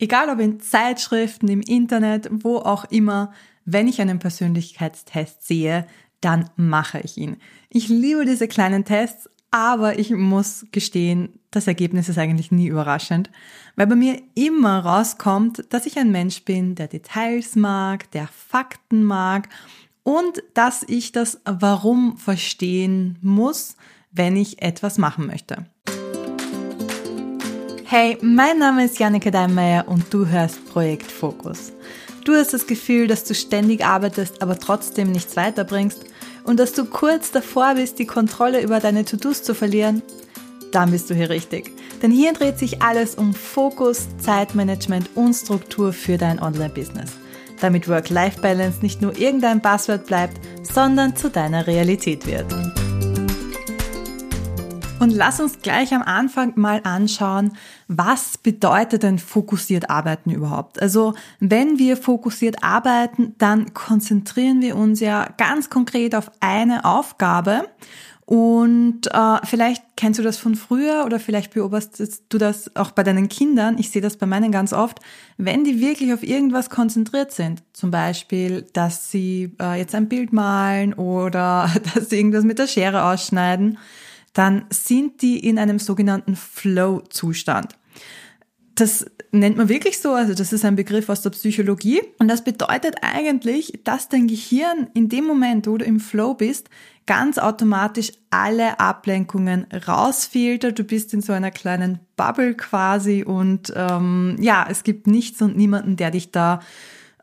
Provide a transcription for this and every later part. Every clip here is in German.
Egal ob in Zeitschriften, im Internet, wo auch immer, wenn ich einen Persönlichkeitstest sehe, dann mache ich ihn. Ich liebe diese kleinen Tests, aber ich muss gestehen, das Ergebnis ist eigentlich nie überraschend, weil bei mir immer rauskommt, dass ich ein Mensch bin, der Details mag, der Fakten mag und dass ich das Warum verstehen muss, wenn ich etwas machen möchte. Hey, mein Name ist Janneke Deinmeier und du hörst Projekt Fokus. Du hast das Gefühl, dass du ständig arbeitest, aber trotzdem nichts weiterbringst und dass du kurz davor bist, die Kontrolle über deine To-Dos zu verlieren? Dann bist du hier richtig. Denn hier dreht sich alles um Fokus, Zeitmanagement und Struktur für dein Online-Business. Damit Work-Life-Balance nicht nur irgendein Passwort bleibt, sondern zu deiner Realität wird. Und lass uns gleich am Anfang mal anschauen, was bedeutet denn fokussiert arbeiten überhaupt? Also wenn wir fokussiert arbeiten, dann konzentrieren wir uns ja ganz konkret auf eine Aufgabe. Und äh, vielleicht kennst du das von früher oder vielleicht beobachtest du das auch bei deinen Kindern. Ich sehe das bei meinen ganz oft, wenn die wirklich auf irgendwas konzentriert sind. Zum Beispiel, dass sie äh, jetzt ein Bild malen oder dass sie irgendwas mit der Schere ausschneiden dann sind die in einem sogenannten Flow-Zustand. Das nennt man wirklich so, also das ist ein Begriff aus der Psychologie und das bedeutet eigentlich, dass dein Gehirn in dem Moment, wo du im Flow bist, ganz automatisch alle Ablenkungen rausfiltert. Du bist in so einer kleinen Bubble quasi und ähm, ja, es gibt nichts und niemanden, der dich da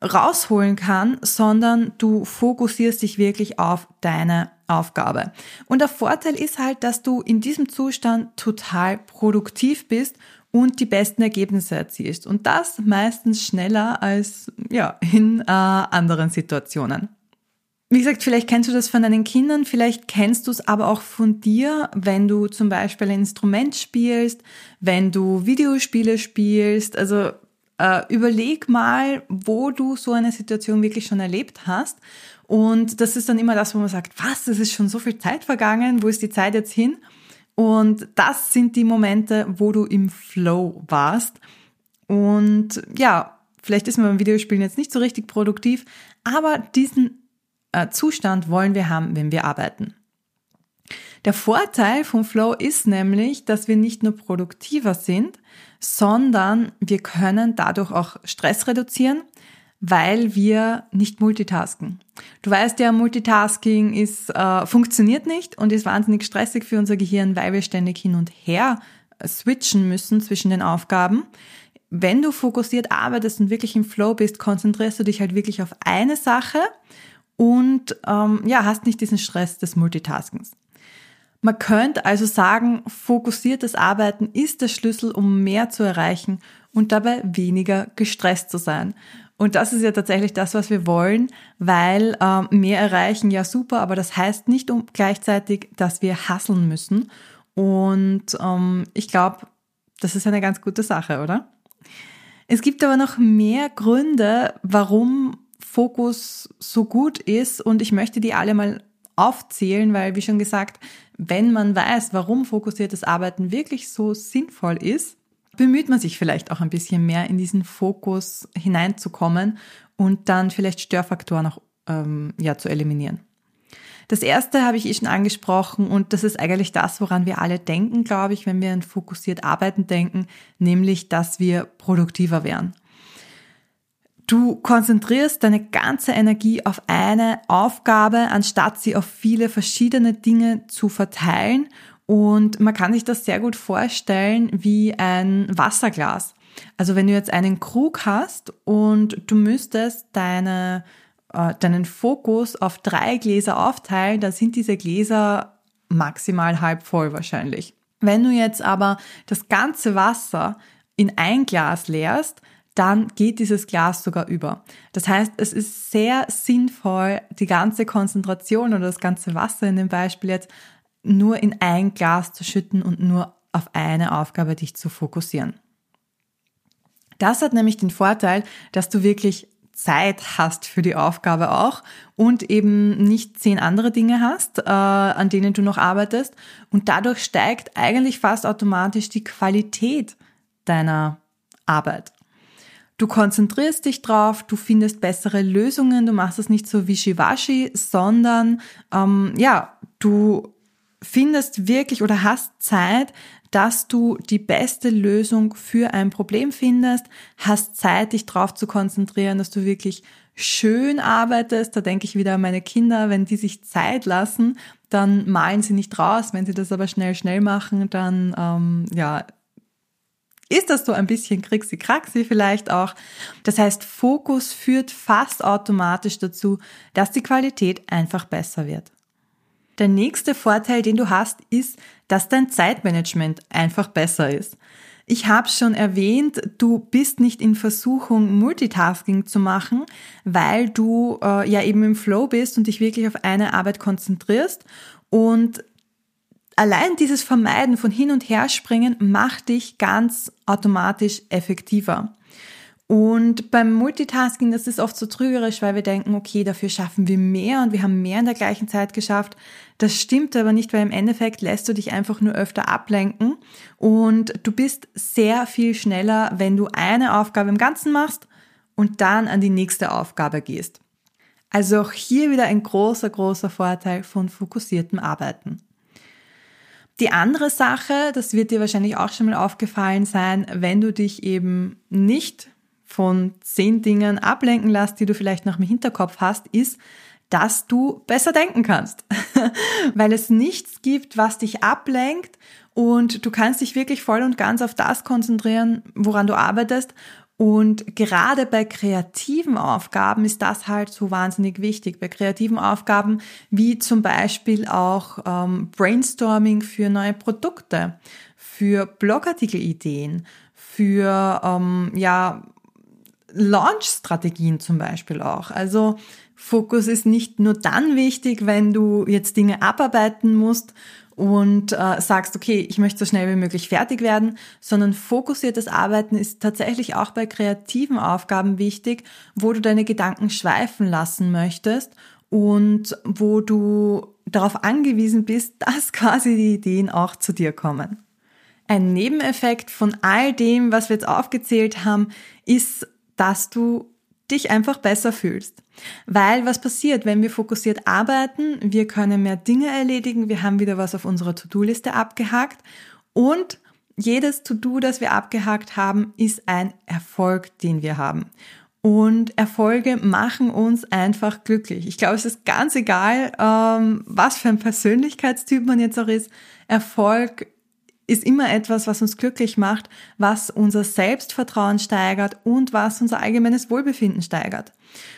rausholen kann, sondern du fokussierst dich wirklich auf deine Aufgabe. Und der Vorteil ist halt, dass du in diesem Zustand total produktiv bist und die besten Ergebnisse erzielst. Und das meistens schneller als ja, in äh, anderen Situationen. Wie gesagt, vielleicht kennst du das von deinen Kindern, vielleicht kennst du es aber auch von dir, wenn du zum Beispiel ein Instrument spielst, wenn du Videospiele spielst. Also äh, überleg mal, wo du so eine Situation wirklich schon erlebt hast und das ist dann immer das, wo man sagt, was, es ist schon so viel Zeit vergangen, wo ist die Zeit jetzt hin? Und das sind die Momente, wo du im Flow warst. Und ja, vielleicht ist man beim Videospielen jetzt nicht so richtig produktiv, aber diesen äh, Zustand wollen wir haben, wenn wir arbeiten. Der Vorteil vom Flow ist nämlich, dass wir nicht nur produktiver sind, sondern wir können dadurch auch Stress reduzieren, weil wir nicht multitasken. Du weißt ja, Multitasking ist, äh, funktioniert nicht und ist wahnsinnig stressig für unser Gehirn, weil wir ständig hin und her switchen müssen zwischen den Aufgaben. Wenn du fokussiert arbeitest und wirklich im Flow bist, konzentrierst du dich halt wirklich auf eine Sache und ähm, ja, hast nicht diesen Stress des Multitaskens. Man könnte also sagen, fokussiertes Arbeiten ist der Schlüssel, um mehr zu erreichen und dabei weniger gestresst zu sein. Und das ist ja tatsächlich das, was wir wollen, weil ähm, mehr erreichen ja super, aber das heißt nicht um, gleichzeitig, dass wir hasseln müssen. Und ähm, ich glaube, das ist eine ganz gute Sache, oder? Es gibt aber noch mehr Gründe, warum Fokus so gut ist und ich möchte die alle mal aufzählen, weil, wie schon gesagt, wenn man weiß, warum fokussiertes Arbeiten wirklich so sinnvoll ist, bemüht man sich vielleicht auch ein bisschen mehr in diesen Fokus hineinzukommen und dann vielleicht Störfaktoren auch ähm, ja, zu eliminieren. Das erste habe ich eh schon angesprochen und das ist eigentlich das, woran wir alle denken, glaube ich, wenn wir an fokussiert Arbeiten denken, nämlich, dass wir produktiver werden. Du konzentrierst deine ganze Energie auf eine Aufgabe, anstatt sie auf viele verschiedene Dinge zu verteilen und man kann sich das sehr gut vorstellen wie ein Wasserglas. Also wenn du jetzt einen Krug hast und du müsstest deine, äh, deinen Fokus auf drei Gläser aufteilen, dann sind diese Gläser maximal halb voll wahrscheinlich. Wenn du jetzt aber das ganze Wasser in ein Glas leerst, dann geht dieses Glas sogar über. Das heißt, es ist sehr sinnvoll, die ganze Konzentration oder das ganze Wasser in dem Beispiel jetzt nur in ein Glas zu schütten und nur auf eine Aufgabe dich zu fokussieren. Das hat nämlich den Vorteil, dass du wirklich Zeit hast für die Aufgabe auch und eben nicht zehn andere Dinge hast, äh, an denen du noch arbeitest. Und dadurch steigt eigentlich fast automatisch die Qualität deiner Arbeit. Du konzentrierst dich drauf, du findest bessere Lösungen, du machst es nicht so wischiwaschi, sondern ähm, ja, du findest wirklich oder hast Zeit, dass du die beste Lösung für ein Problem findest, hast Zeit, dich darauf zu konzentrieren, dass du wirklich schön arbeitest. Da denke ich wieder an meine Kinder, wenn die sich Zeit lassen, dann malen sie nicht raus. Wenn sie das aber schnell, schnell machen, dann ähm, ja, ist das so ein bisschen krixi-kraxi vielleicht auch. Das heißt, Fokus führt fast automatisch dazu, dass die Qualität einfach besser wird. Der nächste Vorteil, den du hast, ist, dass dein Zeitmanagement einfach besser ist. Ich habe schon erwähnt, du bist nicht in Versuchung, Multitasking zu machen, weil du äh, ja eben im Flow bist und dich wirklich auf eine Arbeit konzentrierst. Und allein dieses Vermeiden von hin und her springen macht dich ganz automatisch effektiver. Und beim Multitasking, das ist oft so trügerisch, weil wir denken, okay, dafür schaffen wir mehr und wir haben mehr in der gleichen Zeit geschafft. Das stimmt aber nicht, weil im Endeffekt lässt du dich einfach nur öfter ablenken und du bist sehr viel schneller, wenn du eine Aufgabe im Ganzen machst und dann an die nächste Aufgabe gehst. Also auch hier wieder ein großer, großer Vorteil von fokussiertem Arbeiten. Die andere Sache, das wird dir wahrscheinlich auch schon mal aufgefallen sein, wenn du dich eben nicht von zehn Dingen ablenken lässt, die du vielleicht noch im Hinterkopf hast, ist, dass du besser denken kannst. Weil es nichts gibt, was dich ablenkt und du kannst dich wirklich voll und ganz auf das konzentrieren, woran du arbeitest. Und gerade bei kreativen Aufgaben ist das halt so wahnsinnig wichtig. Bei kreativen Aufgaben wie zum Beispiel auch ähm, Brainstorming für neue Produkte, für Blogartikelideen, für ähm, ja Launch-Strategien zum Beispiel auch. Also Fokus ist nicht nur dann wichtig, wenn du jetzt Dinge abarbeiten musst und äh, sagst, okay, ich möchte so schnell wie möglich fertig werden, sondern fokussiertes Arbeiten ist tatsächlich auch bei kreativen Aufgaben wichtig, wo du deine Gedanken schweifen lassen möchtest und wo du darauf angewiesen bist, dass quasi die Ideen auch zu dir kommen. Ein Nebeneffekt von all dem, was wir jetzt aufgezählt haben, ist dass du dich einfach besser fühlst. Weil was passiert, wenn wir fokussiert arbeiten? Wir können mehr Dinge erledigen, wir haben wieder was auf unserer To-Do-Liste abgehakt und jedes To-Do, das wir abgehakt haben, ist ein Erfolg, den wir haben. Und Erfolge machen uns einfach glücklich. Ich glaube, es ist ganz egal, ähm, was für ein Persönlichkeitstyp man jetzt auch ist. Erfolg ist immer etwas, was uns glücklich macht, was unser Selbstvertrauen steigert und was unser allgemeines Wohlbefinden steigert.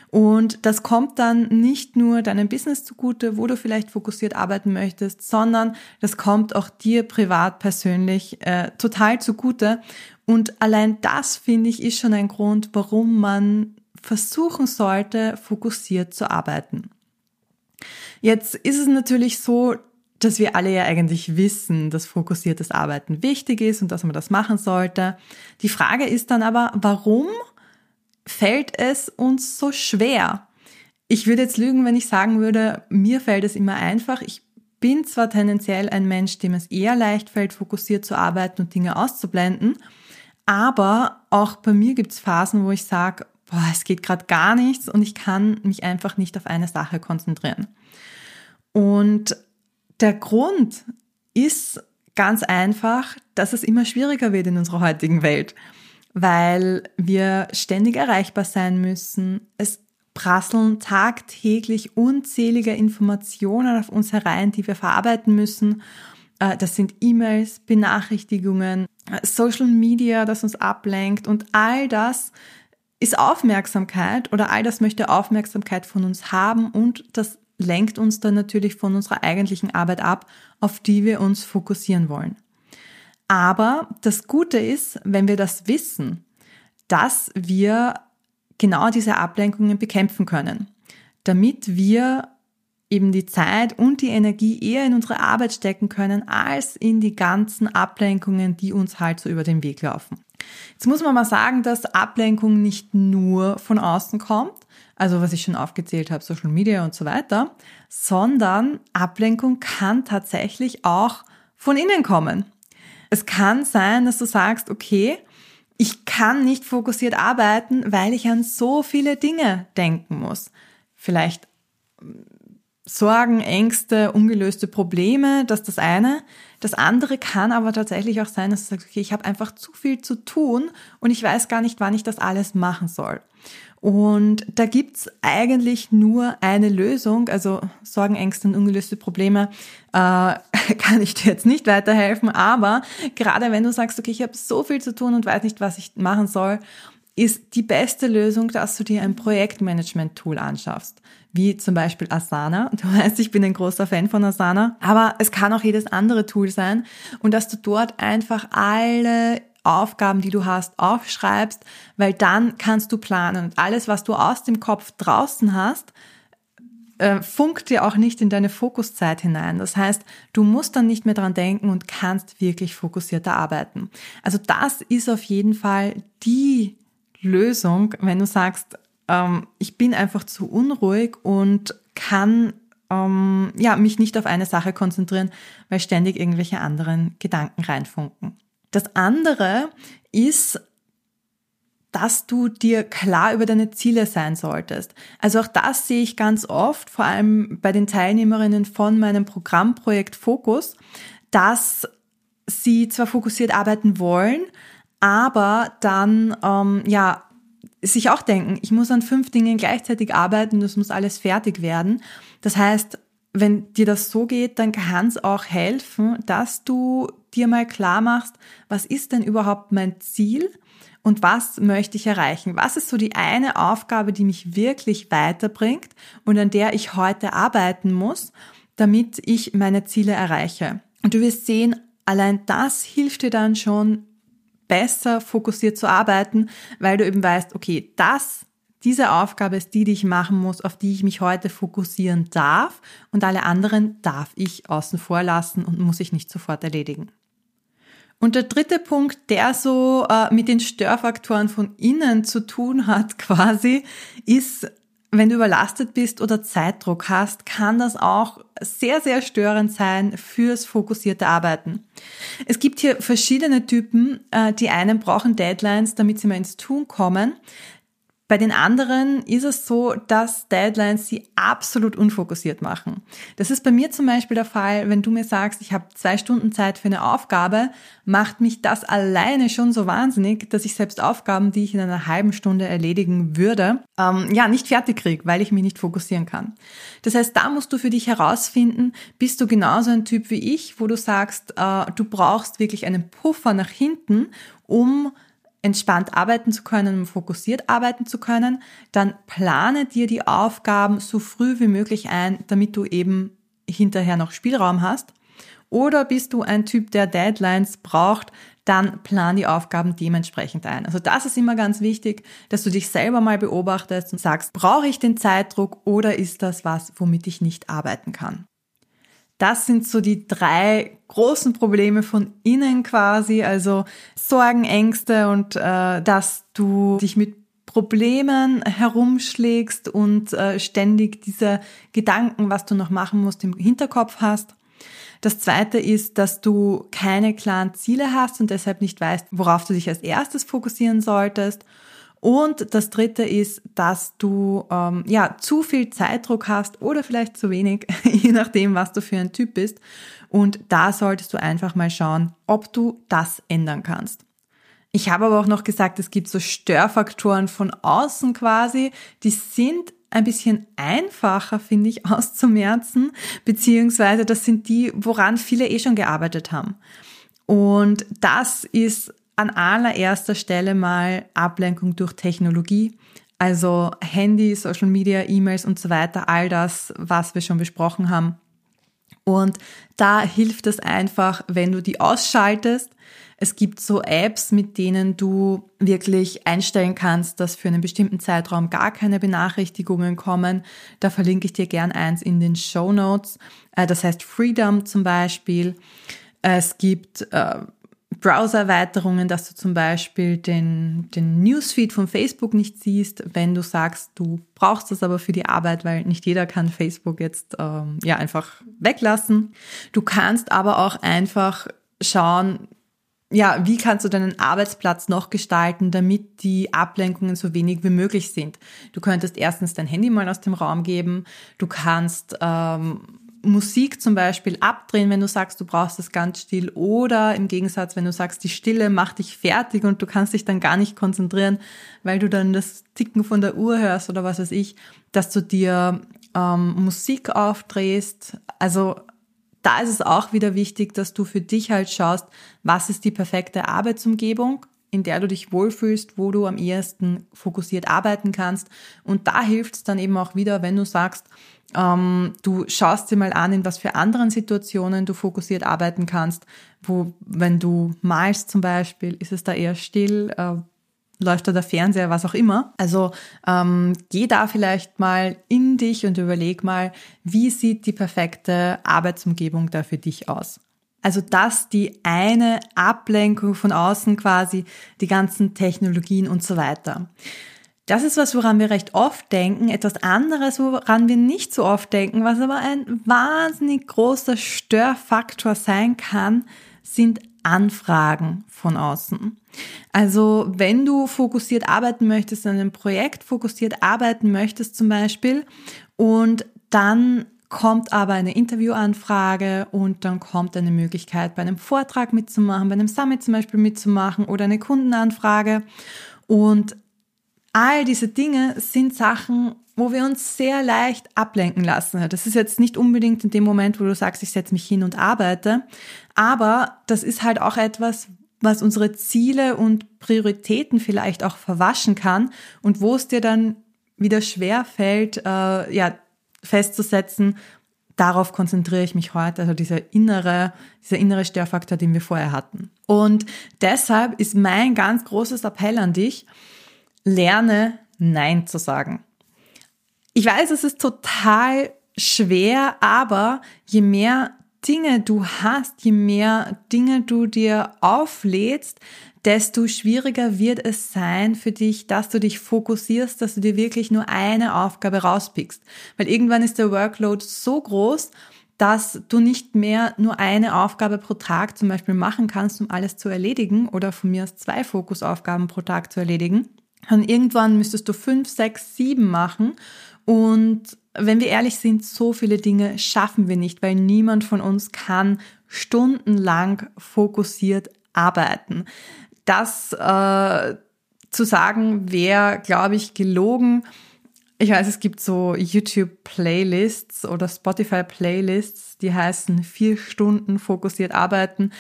Und das kommt dann nicht nur deinem Business zugute, wo du vielleicht fokussiert arbeiten möchtest, sondern das kommt auch dir privat persönlich äh, total zugute. Und allein das, finde ich, ist schon ein Grund, warum man versuchen sollte, fokussiert zu arbeiten. Jetzt ist es natürlich so, dass wir alle ja eigentlich wissen, dass fokussiertes Arbeiten wichtig ist und dass man das machen sollte. Die Frage ist dann aber, warum fällt es uns so schwer? Ich würde jetzt lügen, wenn ich sagen würde, mir fällt es immer einfach. Ich bin zwar tendenziell ein Mensch, dem es eher leicht fällt, fokussiert zu arbeiten und Dinge auszublenden, aber auch bei mir gibt es Phasen, wo ich sage, boah, es geht gerade gar nichts und ich kann mich einfach nicht auf eine Sache konzentrieren. Und der Grund ist ganz einfach, dass es immer schwieriger wird in unserer heutigen Welt, weil wir ständig erreichbar sein müssen. Es prasseln tagtäglich unzählige Informationen auf uns herein, die wir verarbeiten müssen. Äh, das sind E-Mails, Benachrichtigungen, Social Media, das uns ablenkt und all das ist Aufmerksamkeit oder all das möchte Aufmerksamkeit von uns haben und das lenkt uns dann natürlich von unserer eigentlichen Arbeit ab, auf die wir uns fokussieren wollen. Aber das Gute ist, wenn wir das wissen, dass wir genau diese Ablenkungen bekämpfen können, damit wir eben die Zeit und die Energie eher in unsere Arbeit stecken können, als in die ganzen Ablenkungen, die uns halt so über den Weg laufen. Jetzt muss man mal sagen, dass Ablenkung nicht nur von außen kommt, also was ich schon aufgezählt habe, Social Media und so weiter, sondern Ablenkung kann tatsächlich auch von innen kommen. Es kann sein, dass du sagst, okay, ich kann nicht fokussiert arbeiten, weil ich an so viele Dinge denken muss. Vielleicht Sorgen, Ängste, ungelöste Probleme, das ist das eine. Das andere kann aber tatsächlich auch sein, dass du sagst, okay, ich habe einfach zu viel zu tun und ich weiß gar nicht, wann ich das alles machen soll. Und da gibt's eigentlich nur eine Lösung, also Sorgen, Ängste und ungelöste Probleme äh, kann ich dir jetzt nicht weiterhelfen, aber gerade wenn du sagst, okay, ich habe so viel zu tun und weiß nicht, was ich machen soll, ist die beste Lösung, dass du dir ein Projektmanagement-Tool anschaffst, wie zum Beispiel Asana. Du weißt, ich bin ein großer Fan von Asana, aber es kann auch jedes andere Tool sein und dass du dort einfach alle Aufgaben, die du hast, aufschreibst, weil dann kannst du planen und alles, was du aus dem Kopf draußen hast, äh, funkt dir auch nicht in deine Fokuszeit hinein. Das heißt, du musst dann nicht mehr dran denken und kannst wirklich fokussierter arbeiten. Also das ist auf jeden Fall die Lösung, wenn du sagst, ähm, ich bin einfach zu unruhig und kann ähm, ja, mich nicht auf eine Sache konzentrieren, weil ständig irgendwelche anderen Gedanken reinfunken. Das andere ist, dass du dir klar über deine Ziele sein solltest. Also auch das sehe ich ganz oft, vor allem bei den Teilnehmerinnen von meinem Programmprojekt Fokus, dass sie zwar fokussiert arbeiten wollen, aber dann ähm, ja sich auch denken, ich muss an fünf Dingen gleichzeitig arbeiten, das muss alles fertig werden. Das heißt, wenn dir das so geht, dann kann es auch helfen, dass du dir mal klar machst, was ist denn überhaupt mein Ziel und was möchte ich erreichen? Was ist so die eine Aufgabe, die mich wirklich weiterbringt und an der ich heute arbeiten muss, damit ich meine Ziele erreiche? Und du wirst sehen, allein das hilft dir dann schon besser fokussiert zu arbeiten, weil du eben weißt, okay, das, diese Aufgabe ist die, die ich machen muss, auf die ich mich heute fokussieren darf und alle anderen darf ich außen vor lassen und muss ich nicht sofort erledigen. Und der dritte Punkt, der so äh, mit den Störfaktoren von innen zu tun hat quasi, ist wenn du überlastet bist oder Zeitdruck hast, kann das auch sehr, sehr störend sein fürs fokussierte Arbeiten. Es gibt hier verschiedene Typen. Äh, die einen brauchen Deadlines, damit sie mal ins Tun kommen. Bei den anderen ist es so, dass Deadlines sie absolut unfokussiert machen. Das ist bei mir zum Beispiel der Fall, wenn du mir sagst, ich habe zwei Stunden Zeit für eine Aufgabe, macht mich das alleine schon so wahnsinnig, dass ich selbst Aufgaben, die ich in einer halben Stunde erledigen würde, ähm, ja, nicht fertig kriege, weil ich mich nicht fokussieren kann. Das heißt, da musst du für dich herausfinden, bist du genauso ein Typ wie ich, wo du sagst, äh, du brauchst wirklich einen Puffer nach hinten, um entspannt arbeiten zu können und fokussiert arbeiten zu können, dann plane dir die Aufgaben so früh wie möglich ein, damit du eben hinterher noch Spielraum hast. Oder bist du ein Typ, der Deadlines braucht, dann plan die Aufgaben dementsprechend ein. Also das ist immer ganz wichtig, dass du dich selber mal beobachtest und sagst, brauche ich den Zeitdruck oder ist das was, womit ich nicht arbeiten kann? Das sind so die drei großen Probleme von innen quasi, also Sorgen, Ängste und äh, dass du dich mit Problemen herumschlägst und äh, ständig diese Gedanken, was du noch machen musst, im Hinterkopf hast. Das zweite ist, dass du keine klaren Ziele hast und deshalb nicht weißt, worauf du dich als erstes fokussieren solltest. Und das dritte ist, dass du ähm, ja zu viel Zeitdruck hast oder vielleicht zu wenig, je nachdem, was du für ein Typ bist. Und da solltest du einfach mal schauen, ob du das ändern kannst. Ich habe aber auch noch gesagt, es gibt so Störfaktoren von außen quasi, die sind ein bisschen einfacher, finde ich, auszumerzen, beziehungsweise das sind die, woran viele eh schon gearbeitet haben. Und das ist an allererster Stelle mal Ablenkung durch Technologie. Also Handy, Social Media, E-Mails und so weiter, all das, was wir schon besprochen haben. Und da hilft es einfach, wenn du die ausschaltest. Es gibt so Apps, mit denen du wirklich einstellen kannst, dass für einen bestimmten Zeitraum gar keine Benachrichtigungen kommen. Da verlinke ich dir gern eins in den Show Notes. Äh, das heißt Freedom zum Beispiel. Es gibt äh, Browser-Erweiterungen, dass du zum Beispiel den, den Newsfeed von Facebook nicht siehst, wenn du sagst, du brauchst das aber für die Arbeit, weil nicht jeder kann Facebook jetzt ähm, ja einfach weglassen. Du kannst aber auch einfach schauen, ja, wie kannst du deinen Arbeitsplatz noch gestalten, damit die Ablenkungen so wenig wie möglich sind? Du könntest erstens dein Handy mal aus dem Raum geben, du kannst ähm, Musik zum Beispiel abdrehen, wenn du sagst, du brauchst das ganz still, oder im Gegensatz, wenn du sagst, die Stille macht dich fertig und du kannst dich dann gar nicht konzentrieren, weil du dann das Ticken von der Uhr hörst oder was weiß ich, dass du dir ähm, Musik aufdrehst. Also da ist es auch wieder wichtig, dass du für dich halt schaust, was ist die perfekte Arbeitsumgebung, in der du dich wohlfühlst, wo du am ehesten fokussiert arbeiten kannst. Und da hilft es dann eben auch wieder, wenn du sagst, ähm, du schaust dir mal an, in was für anderen Situationen du fokussiert arbeiten kannst, wo, wenn du malst zum Beispiel, ist es da eher still, äh, läuft da der Fernseher, was auch immer. Also ähm, geh da vielleicht mal in dich und überleg mal, wie sieht die perfekte Arbeitsumgebung da für dich aus. Also das die eine Ablenkung von außen quasi, die ganzen Technologien und so weiter. Das ist was, woran wir recht oft denken. Etwas anderes, woran wir nicht so oft denken, was aber ein wahnsinnig großer Störfaktor sein kann, sind Anfragen von außen. Also wenn du fokussiert arbeiten möchtest, an einem Projekt fokussiert arbeiten möchtest zum Beispiel und dann kommt aber eine Interviewanfrage und dann kommt eine Möglichkeit, bei einem Vortrag mitzumachen, bei einem Summit zum Beispiel mitzumachen oder eine Kundenanfrage. Und all diese Dinge sind Sachen, wo wir uns sehr leicht ablenken lassen. Das ist jetzt nicht unbedingt in dem Moment, wo du sagst, ich setze mich hin und arbeite, aber das ist halt auch etwas, was unsere Ziele und Prioritäten vielleicht auch verwaschen kann und wo es dir dann wieder schwer fällt, äh, ja, festzusetzen, darauf konzentriere ich mich heute, also dieser innere, dieser innere Störfaktor, den wir vorher hatten. Und deshalb ist mein ganz großes Appell an dich, lerne Nein zu sagen. Ich weiß, es ist total schwer, aber je mehr Dinge du hast, je mehr Dinge du dir auflädst, desto schwieriger wird es sein für dich, dass du dich fokussierst, dass du dir wirklich nur eine Aufgabe rauspickst. Weil irgendwann ist der Workload so groß, dass du nicht mehr nur eine Aufgabe pro Tag zum Beispiel machen kannst, um alles zu erledigen oder von mir aus zwei Fokusaufgaben pro Tag zu erledigen. Und irgendwann müsstest du fünf, sechs, sieben machen und wenn wir ehrlich sind, so viele Dinge schaffen wir nicht, weil niemand von uns kann stundenlang fokussiert arbeiten. Das äh, zu sagen wäre, glaube ich, gelogen. Ich weiß, es gibt so YouTube-Playlists oder Spotify-Playlists, die heißen vier Stunden fokussiert arbeiten.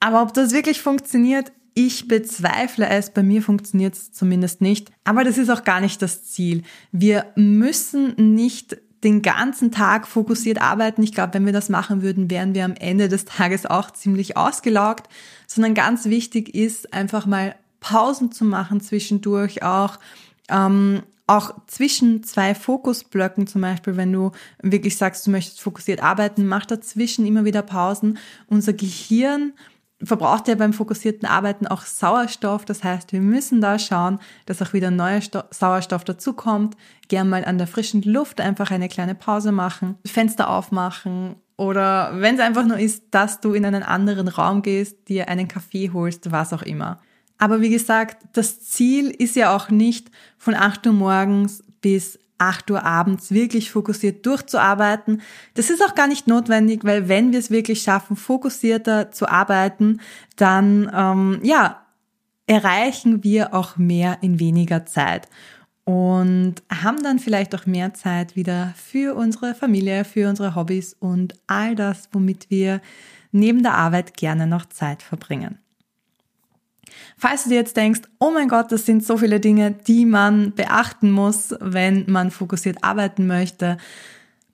Aber ob das wirklich funktioniert, ich bezweifle es, bei mir funktioniert es zumindest nicht. Aber das ist auch gar nicht das Ziel. Wir müssen nicht den ganzen Tag fokussiert arbeiten. Ich glaube, wenn wir das machen würden, wären wir am Ende des Tages auch ziemlich ausgelaugt. Sondern ganz wichtig ist, einfach mal Pausen zu machen zwischendurch auch. Ähm, auch zwischen zwei Fokusblöcken zum Beispiel, wenn du wirklich sagst, du möchtest fokussiert arbeiten, mach dazwischen immer wieder Pausen. Unser Gehirn verbraucht ja beim fokussierten Arbeiten auch Sauerstoff. Das heißt, wir müssen da schauen, dass auch wieder neuer Sto Sauerstoff dazukommt. Gern mal an der frischen Luft einfach eine kleine Pause machen, Fenster aufmachen oder wenn es einfach nur ist, dass du in einen anderen Raum gehst, dir einen Kaffee holst, was auch immer. Aber wie gesagt, das Ziel ist ja auch nicht von 8 Uhr morgens bis 8 Uhr abends wirklich fokussiert durchzuarbeiten. Das ist auch gar nicht notwendig, weil wenn wir es wirklich schaffen, fokussierter zu arbeiten, dann ähm, ja erreichen wir auch mehr in weniger Zeit und haben dann vielleicht auch mehr Zeit wieder für unsere Familie, für unsere Hobbys und all das, womit wir neben der Arbeit gerne noch Zeit verbringen. Falls du dir jetzt denkst, oh mein Gott, das sind so viele Dinge, die man beachten muss, wenn man fokussiert arbeiten möchte,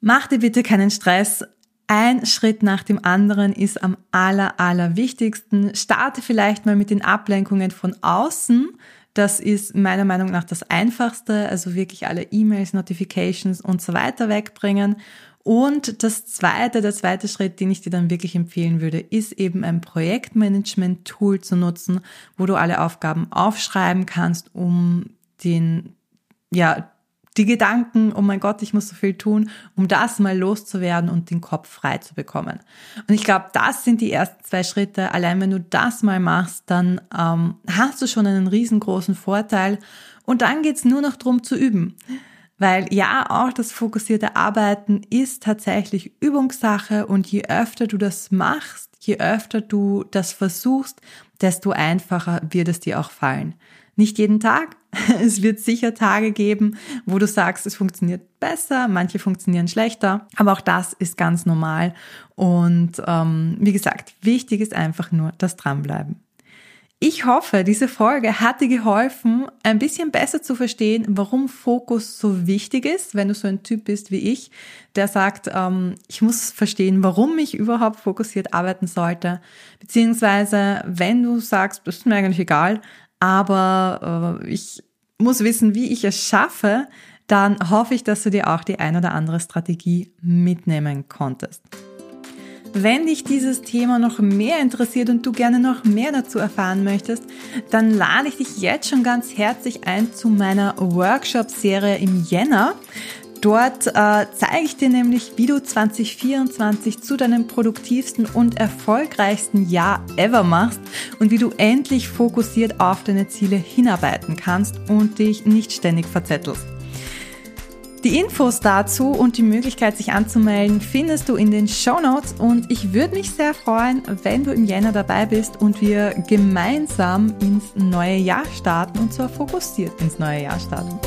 mach dir bitte keinen Stress. Ein Schritt nach dem anderen ist am aller, aller wichtigsten. Starte vielleicht mal mit den Ablenkungen von außen. Das ist meiner Meinung nach das Einfachste. Also wirklich alle E-Mails, Notifications und so weiter wegbringen. Und das zweite, der zweite Schritt, den ich dir dann wirklich empfehlen würde, ist eben ein Projektmanagement-Tool zu nutzen, wo du alle Aufgaben aufschreiben kannst, um den, ja, die Gedanken, oh mein Gott, ich muss so viel tun, um das mal loszuwerden und den Kopf frei zu bekommen. Und ich glaube, das sind die ersten zwei Schritte. Allein wenn du das mal machst, dann ähm, hast du schon einen riesengroßen Vorteil. Und dann geht's nur noch drum zu üben. Weil ja, auch das fokussierte Arbeiten ist tatsächlich Übungssache und je öfter du das machst, je öfter du das versuchst, desto einfacher wird es dir auch fallen. Nicht jeden Tag. Es wird sicher Tage geben, wo du sagst, es funktioniert besser, manche funktionieren schlechter, aber auch das ist ganz normal. Und ähm, wie gesagt, wichtig ist einfach nur das Dranbleiben. Ich hoffe, diese Folge hat dir geholfen, ein bisschen besser zu verstehen, warum Fokus so wichtig ist, wenn du so ein Typ bist wie ich, der sagt, ähm, ich muss verstehen, warum ich überhaupt fokussiert arbeiten sollte, beziehungsweise wenn du sagst, das ist mir eigentlich egal, aber äh, ich muss wissen, wie ich es schaffe, dann hoffe ich, dass du dir auch die ein oder andere Strategie mitnehmen konntest. Wenn dich dieses Thema noch mehr interessiert und du gerne noch mehr dazu erfahren möchtest, dann lade ich dich jetzt schon ganz herzlich ein zu meiner Workshop-Serie im Jänner. Dort äh, zeige ich dir nämlich, wie du 2024 zu deinem produktivsten und erfolgreichsten Jahr ever machst und wie du endlich fokussiert auf deine Ziele hinarbeiten kannst und dich nicht ständig verzettelst. Die Infos dazu und die Möglichkeit, sich anzumelden, findest du in den Show Notes und ich würde mich sehr freuen, wenn du im Jänner dabei bist und wir gemeinsam ins neue Jahr starten und zwar fokussiert ins neue Jahr starten.